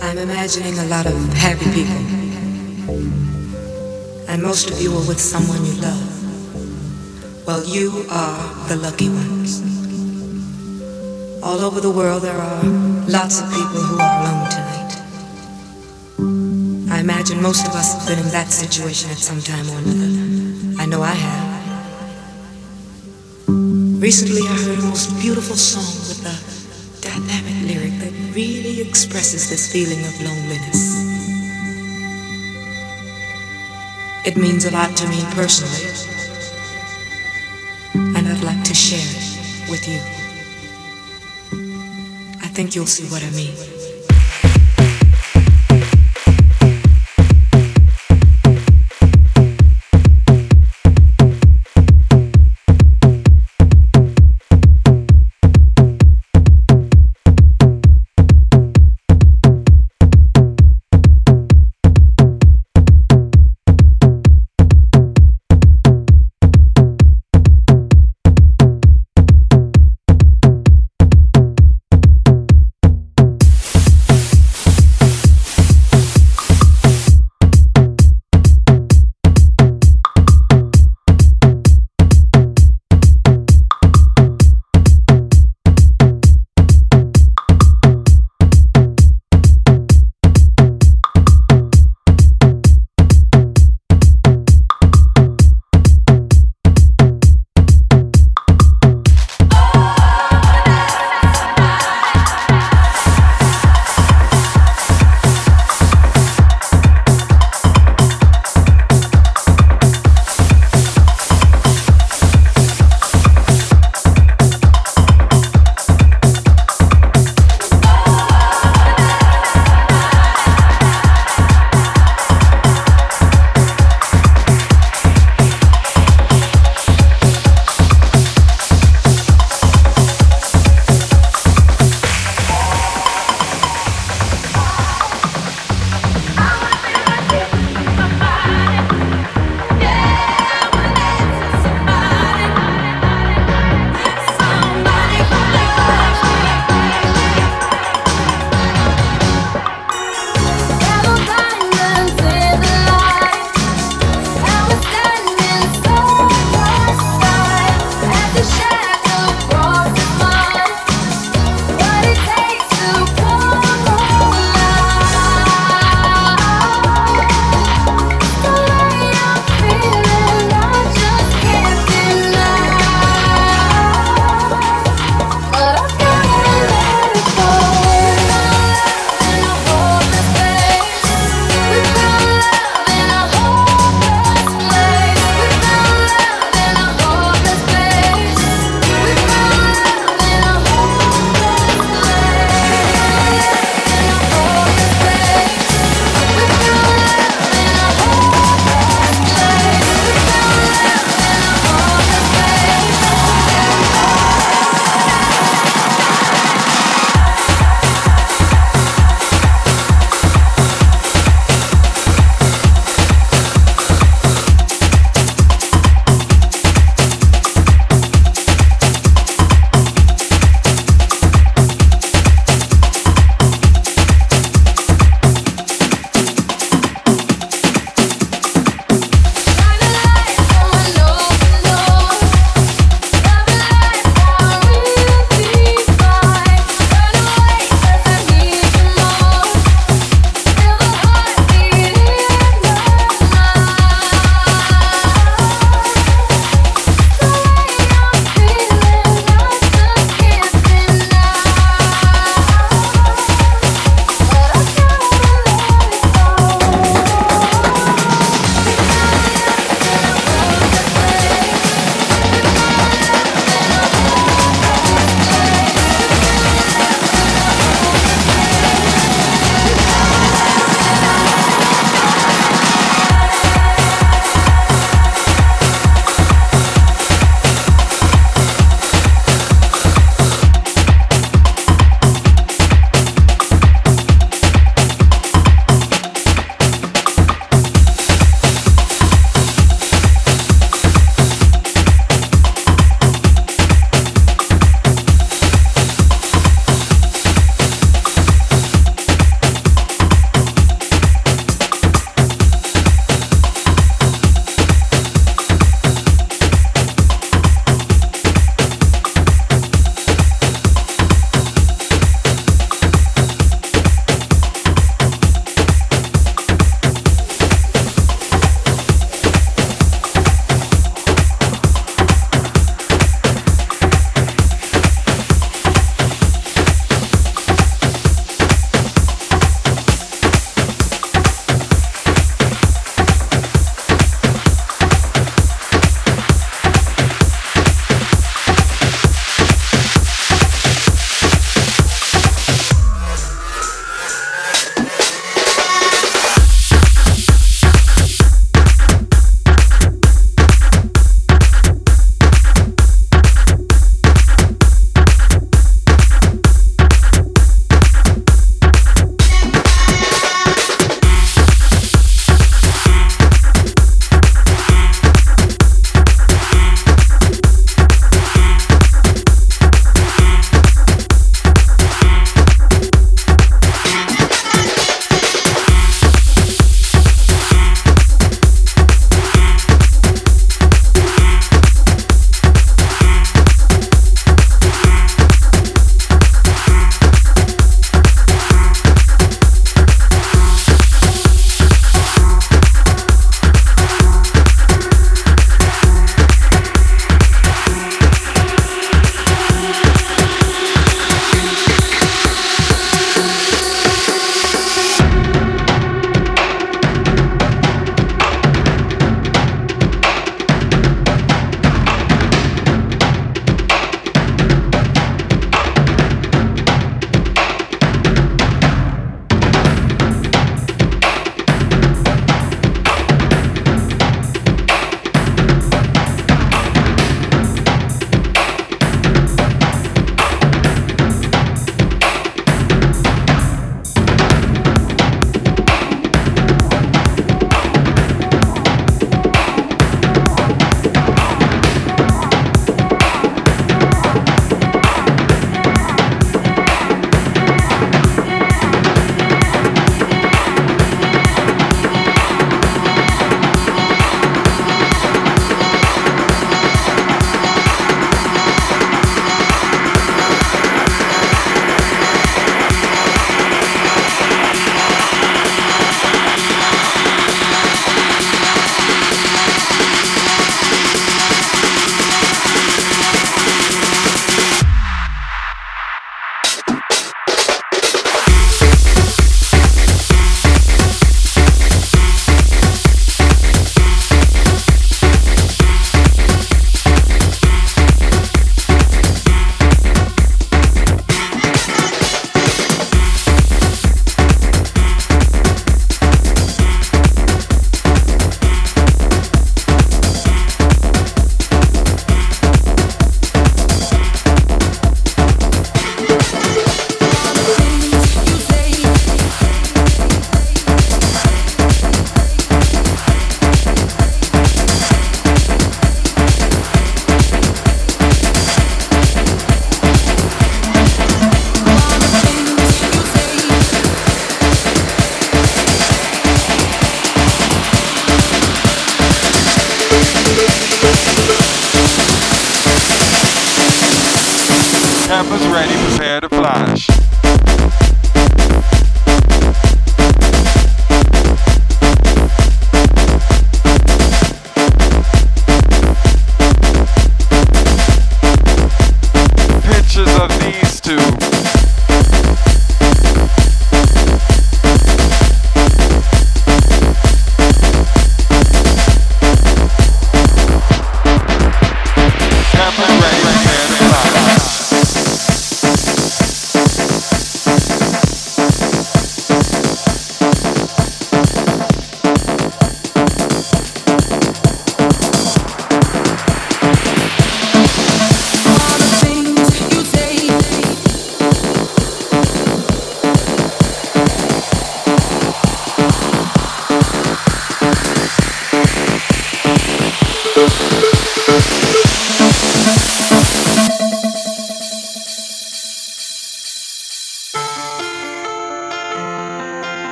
I'm imagining a lot of happy people. And most of you are with someone you love. Well, you are the lucky ones. All over the world, there are lots of people who are alone tonight. I imagine most of us have been in that situation at some time or another. I know I have. Recently, I heard a most beautiful song with that really expresses this feeling of loneliness. It means a lot to me personally, and I'd like to share it with you. I think you'll see what I mean.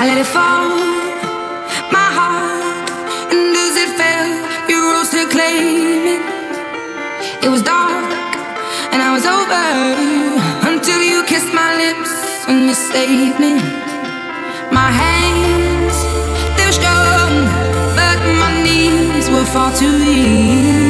I let it fall, my heart. And as it fell, you rose to claim it. It was dark, and I was over until you kissed my lips and you saved me. My hands, they were strong, but my knees were far too weak.